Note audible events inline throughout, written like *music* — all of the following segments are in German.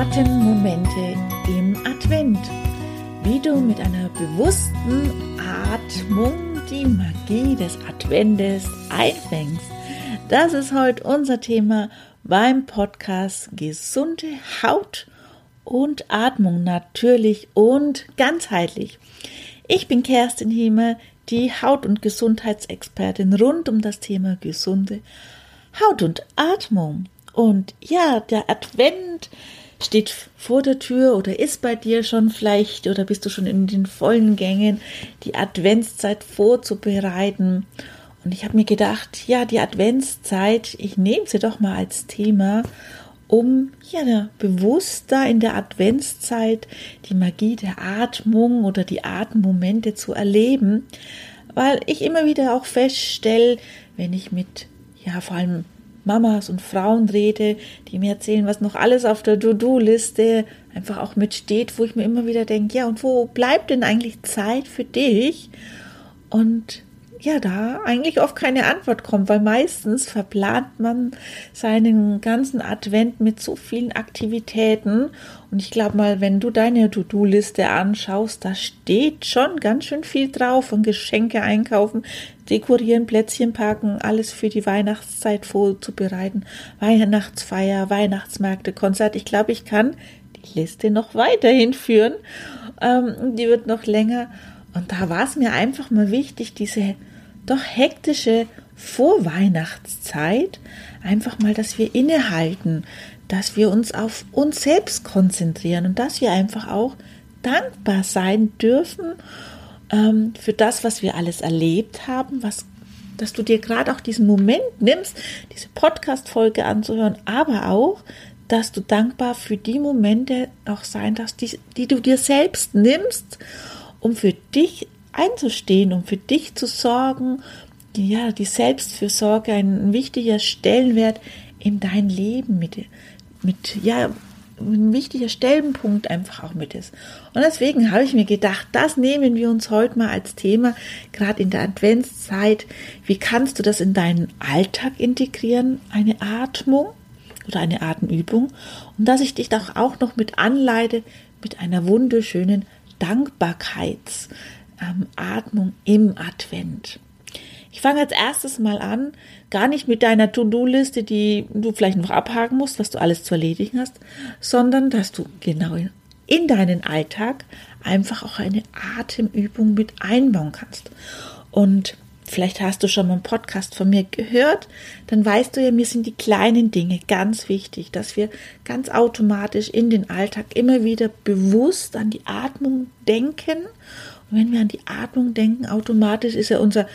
Atemmomente im Advent. Wie du mit einer bewussten Atmung die Magie des Adventes einfängst. Das ist heute unser Thema beim Podcast Gesunde Haut und Atmung natürlich und ganzheitlich. Ich bin Kerstin Hiemer, die Haut- und Gesundheitsexpertin rund um das Thema gesunde Haut und Atmung. Und ja, der Advent steht vor der Tür oder ist bei dir schon vielleicht oder bist du schon in den vollen Gängen, die Adventszeit vorzubereiten. Und ich habe mir gedacht, ja, die Adventszeit, ich nehme sie doch mal als Thema, um ja bewusster in der Adventszeit die Magie der Atmung oder die Atemmomente zu erleben, weil ich immer wieder auch feststelle, wenn ich mit ja vor allem Mamas und Frauen rede, die mir erzählen, was noch alles auf der To-Do-Liste einfach auch mitsteht, wo ich mir immer wieder denke, ja, und wo bleibt denn eigentlich Zeit für dich? Und ja, da eigentlich oft keine Antwort kommt, weil meistens verplant man seinen ganzen Advent mit so vielen Aktivitäten. Und ich glaube mal, wenn du deine To-Do-Liste anschaust, da steht schon ganz schön viel drauf von Geschenke einkaufen, dekorieren, Plätzchen packen, alles für die Weihnachtszeit vorzubereiten, Weihnachtsfeier, Weihnachtsmärkte, Konzert. Ich glaube, ich kann die Liste noch weiterhin führen. Ähm, die wird noch länger. Und da war es mir einfach mal wichtig, diese doch hektische Vorweihnachtszeit einfach mal, dass wir innehalten, dass wir uns auf uns selbst konzentrieren und dass wir einfach auch dankbar sein dürfen ähm, für das, was wir alles erlebt haben, was dass du dir gerade auch diesen Moment nimmst, diese Podcast-Folge anzuhören, aber auch, dass du dankbar für die Momente auch sein darfst, die, die du dir selbst nimmst, um für dich einzustehen, um für dich zu sorgen. Ja, die Selbstfürsorge ein wichtiger Stellenwert in dein Leben mit, mit ja, ein wichtiger Stellenpunkt einfach auch mit ist. Und deswegen habe ich mir gedacht, das nehmen wir uns heute mal als Thema, gerade in der Adventszeit. Wie kannst du das in deinen Alltag integrieren? Eine Atmung oder eine Atemübung. Und dass ich dich doch auch noch mit anleite mit einer wunderschönen Dankbarkeits- ähm, Atmung im Advent. Ich fange als erstes mal an, gar nicht mit deiner To-Do-Liste, die du vielleicht noch abhaken musst, was du alles zu erledigen hast, sondern dass du genau in, in deinen Alltag einfach auch eine Atemübung mit einbauen kannst. Und vielleicht hast du schon mal einen Podcast von mir gehört, dann weißt du ja, mir sind die kleinen Dinge ganz wichtig, dass wir ganz automatisch in den Alltag immer wieder bewusst an die Atmung denken und wenn wir an die Atmung denken, automatisch ist ja unser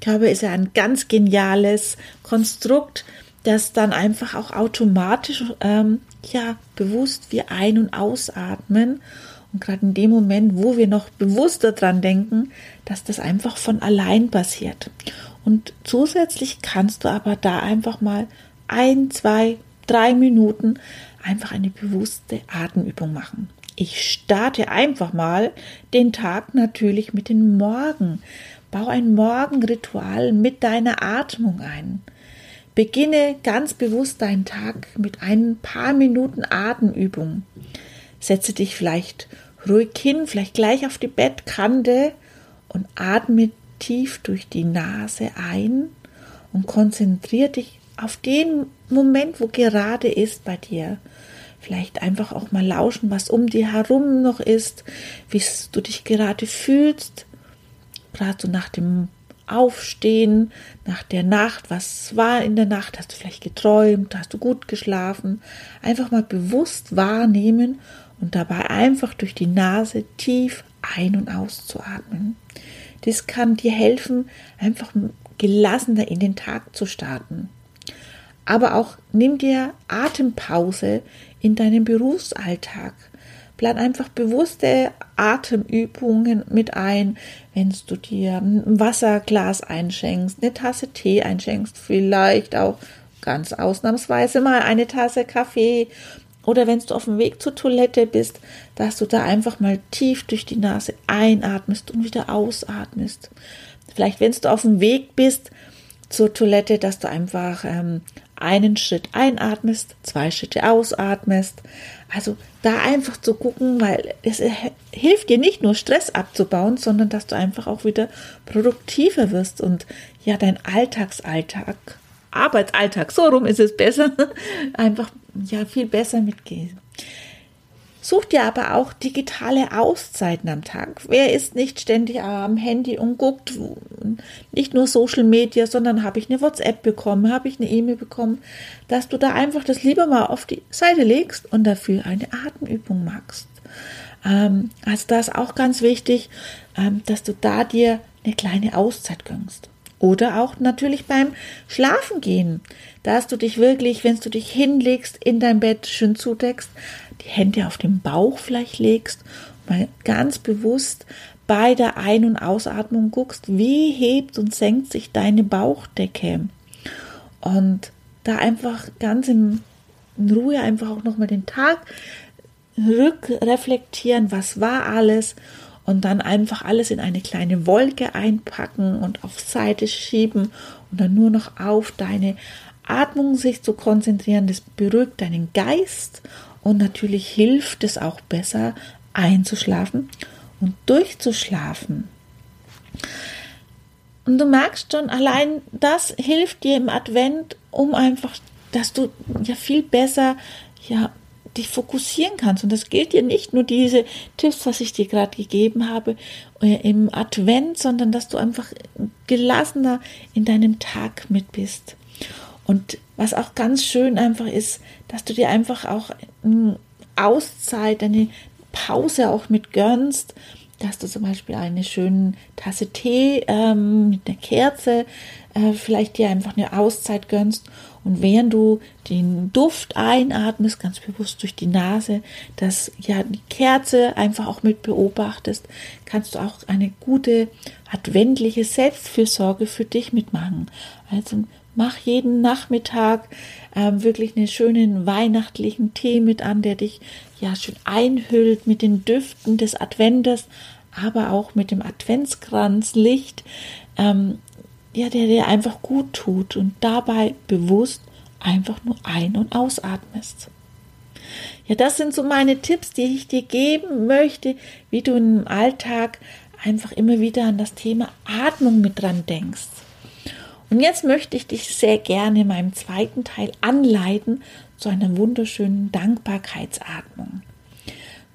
Körper ist ja ein ganz geniales Konstrukt, das dann einfach auch automatisch ähm, ja bewusst wir ein- und ausatmen. Und gerade in dem Moment, wo wir noch bewusster dran denken, dass das einfach von allein passiert. Und zusätzlich kannst du aber da einfach mal ein, zwei, drei Minuten einfach eine bewusste Atemübung machen. Ich starte einfach mal den Tag natürlich mit dem Morgen. Bau ein Morgenritual mit deiner Atmung ein. Beginne ganz bewusst deinen Tag mit ein paar Minuten Atemübung. Setze dich vielleicht ruhig hin, vielleicht gleich auf die Bettkante und atme tief durch die Nase ein und konzentriere dich auf den Moment, wo gerade ist bei dir vielleicht einfach auch mal lauschen, was um dir herum noch ist, wie du dich gerade fühlst, gerade so nach dem Aufstehen, nach der Nacht, was war in der Nacht, hast du vielleicht geträumt, hast du gut geschlafen, einfach mal bewusst wahrnehmen und dabei einfach durch die Nase tief ein- und auszuatmen. Das kann dir helfen, einfach gelassener in den Tag zu starten. Aber auch nimm dir Atempause in deinem Berufsalltag. Plan einfach bewusste Atemübungen mit ein, wenn du dir ein Wasserglas einschenkst, eine Tasse Tee einschenkst, vielleicht auch ganz ausnahmsweise mal eine Tasse Kaffee oder wenn du auf dem Weg zur Toilette bist, dass du da einfach mal tief durch die Nase einatmest und wieder ausatmest. Vielleicht, wenn du auf dem Weg bist zur Toilette, dass du einfach ähm, einen Schritt einatmest, zwei Schritte ausatmest. Also da einfach zu gucken, weil es hilft dir nicht nur Stress abzubauen, sondern dass du einfach auch wieder produktiver wirst und ja dein Alltagsalltag, Arbeitsalltag, so rum ist es besser, *laughs* einfach ja viel besser mitgeht. Such dir aber auch digitale Auszeiten am Tag. Wer ist nicht ständig am Handy und guckt nicht nur Social Media, sondern habe ich eine WhatsApp bekommen, habe ich eine E-Mail bekommen, dass du da einfach das lieber mal auf die Seite legst und dafür eine Atemübung machst. Ähm, also da ist auch ganz wichtig, ähm, dass du da dir eine kleine Auszeit gönnst. Oder auch natürlich beim Schlafen gehen, dass du dich wirklich, wenn du dich hinlegst, in dein Bett schön zudeckst, die Hände auf den Bauch vielleicht legst, mal ganz bewusst bei der Ein- und Ausatmung guckst, wie hebt und senkt sich deine Bauchdecke. Und da einfach ganz in, in Ruhe einfach auch nochmal den Tag rückreflektieren, was war alles und dann einfach alles in eine kleine Wolke einpacken und auf Seite schieben und dann nur noch auf deine Atmung sich zu konzentrieren. Das beruhigt deinen Geist und natürlich hilft es auch besser einzuschlafen und durchzuschlafen. Und du merkst schon, allein das hilft dir im Advent, um einfach, dass du ja viel besser ja dich fokussieren kannst. Und das gilt dir nicht nur diese Tipps, was ich dir gerade gegeben habe äh, im Advent, sondern dass du einfach gelassener in deinem Tag mit bist. Und was auch ganz schön einfach ist, dass du dir einfach auch eine Auszeit, eine Pause auch mit gönnst, dass du zum Beispiel eine schöne Tasse Tee ähm, mit einer Kerze äh, vielleicht dir einfach eine Auszeit gönnst und während du den Duft einatmest, ganz bewusst durch die Nase, dass ja die Kerze einfach auch mit beobachtest, kannst du auch eine gute adventliche Selbstfürsorge für dich mitmachen. Also mach jeden Nachmittag äh, wirklich einen schönen weihnachtlichen Tee mit an, der dich ja schön einhüllt mit den Düften des Adventes, aber auch mit dem Adventskranzlicht, ähm, ja, der dir einfach gut tut und dabei bewusst einfach nur ein- und ausatmest. Ja, das sind so meine Tipps, die ich dir geben möchte, wie du im Alltag einfach immer wieder an das Thema Atmung mit dran denkst. Und jetzt möchte ich dich sehr gerne in meinem zweiten Teil anleiten zu einer wunderschönen Dankbarkeitsatmung.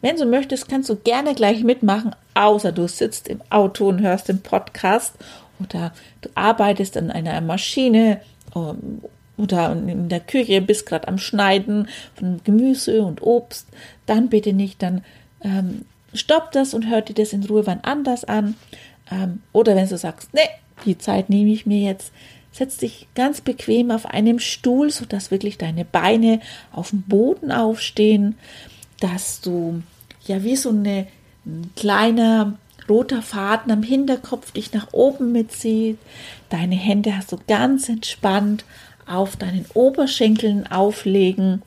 Wenn du möchtest, kannst du gerne gleich mitmachen, außer du sitzt im Auto und hörst den Podcast oder du arbeitest an einer Maschine ähm, oder in der Küche bist gerade am Schneiden von Gemüse und Obst, dann bitte nicht, dann ähm, stopp das und hör dir das in Ruhe wann anders an. Ähm, oder wenn du sagst, nee, die Zeit nehme ich mir jetzt, setz dich ganz bequem auf einem Stuhl, sodass wirklich deine Beine auf dem Boden aufstehen, dass du ja wie so eine, ein kleiner roter Faden am Hinterkopf dich nach oben mitzieht. Deine Hände hast du ganz entspannt auf deinen Oberschenkeln auflegen.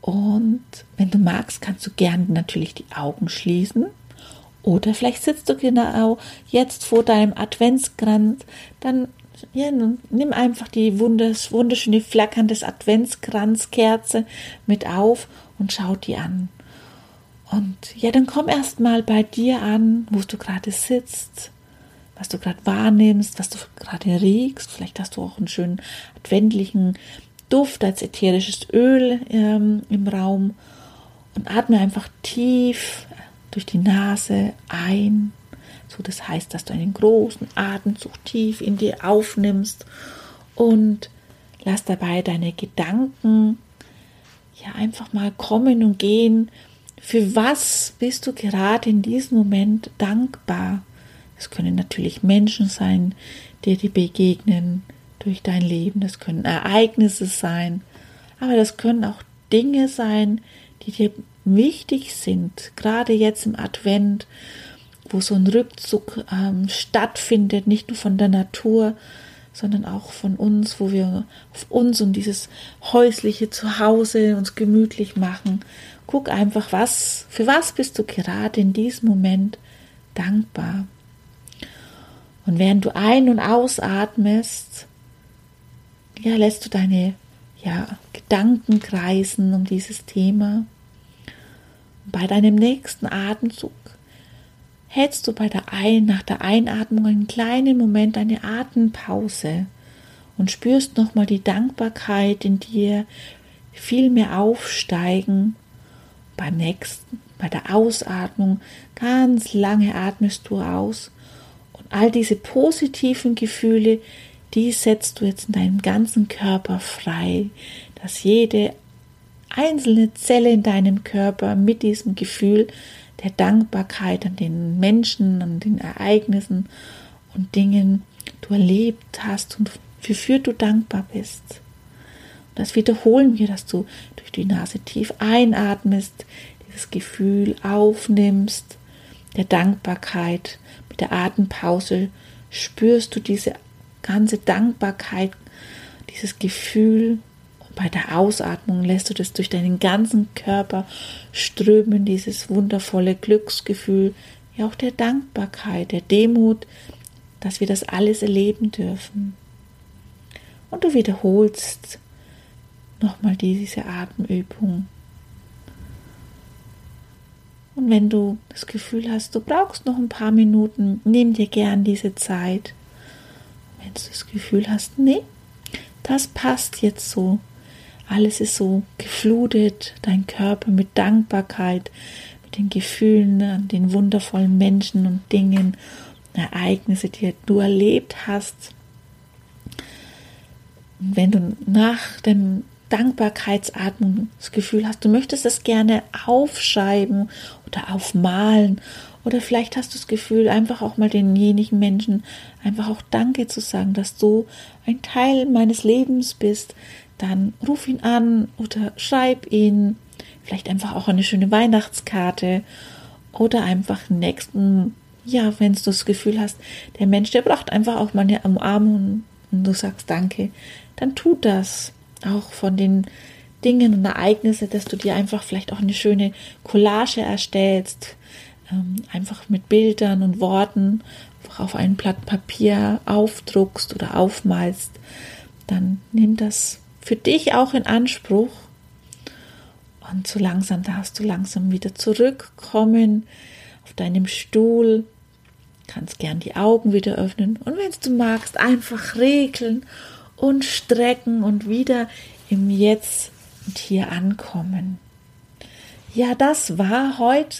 Und wenn du magst, kannst du gerne natürlich die Augen schließen. Oder vielleicht sitzt du genau jetzt vor deinem Adventskranz. Dann ja, nimm einfach die wunders, wunderschöne flackernde Adventskranzkerze mit auf und schau die an. Und ja, dann komm erst mal bei dir an, wo du gerade sitzt, was du gerade wahrnimmst, was du gerade riechst. Vielleicht hast du auch einen schönen adventlichen Duft als ätherisches Öl ähm, im Raum. Und atme einfach tief durch die Nase ein. So, das heißt, dass du einen großen Atemzug tief in dir aufnimmst und lass dabei deine Gedanken ja einfach mal kommen und gehen für was bist du gerade in diesem Moment dankbar? Es können natürlich Menschen sein, die dir begegnen durch dein Leben. Das können Ereignisse sein. Aber das können auch Dinge sein, die dir wichtig sind. Gerade jetzt im Advent, wo so ein Rückzug ähm, stattfindet, nicht nur von der Natur, sondern auch von uns, wo wir auf uns und dieses häusliche Zuhause uns gemütlich machen Guck einfach, was, für was bist du gerade in diesem Moment dankbar. Und während du ein- und ausatmest, ja, lässt du deine ja, Gedanken kreisen um dieses Thema. Bei deinem nächsten Atemzug hältst du bei der Ein nach der Einatmung einen kleinen Moment eine Atempause und spürst nochmal die Dankbarkeit in dir viel mehr aufsteigen. Beim nächsten, bei der Ausatmung ganz lange atmest du aus und all diese positiven Gefühle, die setzt du jetzt in deinem ganzen Körper frei, dass jede einzelne Zelle in deinem Körper mit diesem Gefühl der Dankbarkeit an den Menschen, an den Ereignissen und Dingen du erlebt hast und wofür du dankbar bist. Und das wiederholen wir, dass du durch die Nase tief einatmest, dieses Gefühl aufnimmst, der Dankbarkeit. Mit der Atempause spürst du diese ganze Dankbarkeit, dieses Gefühl. Bei der Ausatmung lässt du das durch deinen ganzen Körper strömen, dieses wundervolle Glücksgefühl, ja auch der Dankbarkeit, der Demut, dass wir das alles erleben dürfen. Und du wiederholst nochmal diese Atemübung. Und wenn du das Gefühl hast, du brauchst noch ein paar Minuten, nimm dir gern diese Zeit. Wenn du das Gefühl hast, nee, das passt jetzt so. Alles ist so geflutet, dein Körper mit Dankbarkeit, mit den Gefühlen an den wundervollen Menschen und Dingen, Ereignisse, die du erlebt hast. Und wenn du nach dem Dankbarkeitsatmung das Gefühl hast, du möchtest es gerne aufschreiben oder aufmalen oder vielleicht hast du das Gefühl, einfach auch mal denjenigen Menschen einfach auch Danke zu sagen, dass du ein Teil meines Lebens bist, dann ruf ihn an oder schreib ihn, vielleicht einfach auch eine schöne Weihnachtskarte oder einfach nächsten, ja, wenn du das Gefühl hast, der Mensch, der braucht einfach auch mal eine Umarmung und du sagst Danke, dann tu das auch von den Dingen und Ereignissen, dass du dir einfach vielleicht auch eine schöne Collage erstellst, ähm, einfach mit Bildern und Worten auf ein Blatt Papier aufdruckst oder aufmalst, dann nimm das für dich auch in Anspruch. Und so langsam darfst du langsam wieder zurückkommen auf deinem Stuhl, kannst gern die Augen wieder öffnen. Und wenn du magst, einfach regeln und strecken und wieder im Jetzt und hier ankommen. Ja, das war heute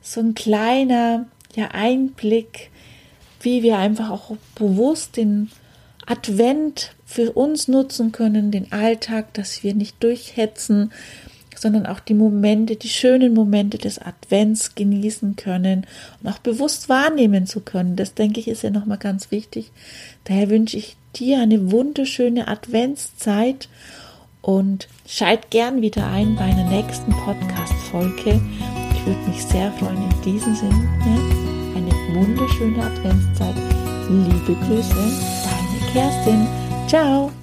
so ein kleiner ja, Einblick, wie wir einfach auch bewusst den Advent für uns nutzen können, den Alltag, dass wir nicht durchhetzen, sondern auch die Momente, die schönen Momente des Advents genießen können und auch bewusst wahrnehmen zu können. Das denke ich ist ja nochmal ganz wichtig. Daher wünsche ich dir eine wunderschöne Adventszeit und schalt gern wieder ein bei einer nächsten Podcast-Folge. Ich würde mich sehr freuen. In diesem Sinne eine wunderschöne Adventszeit. Liebe Grüße, Kerstin. Ciao.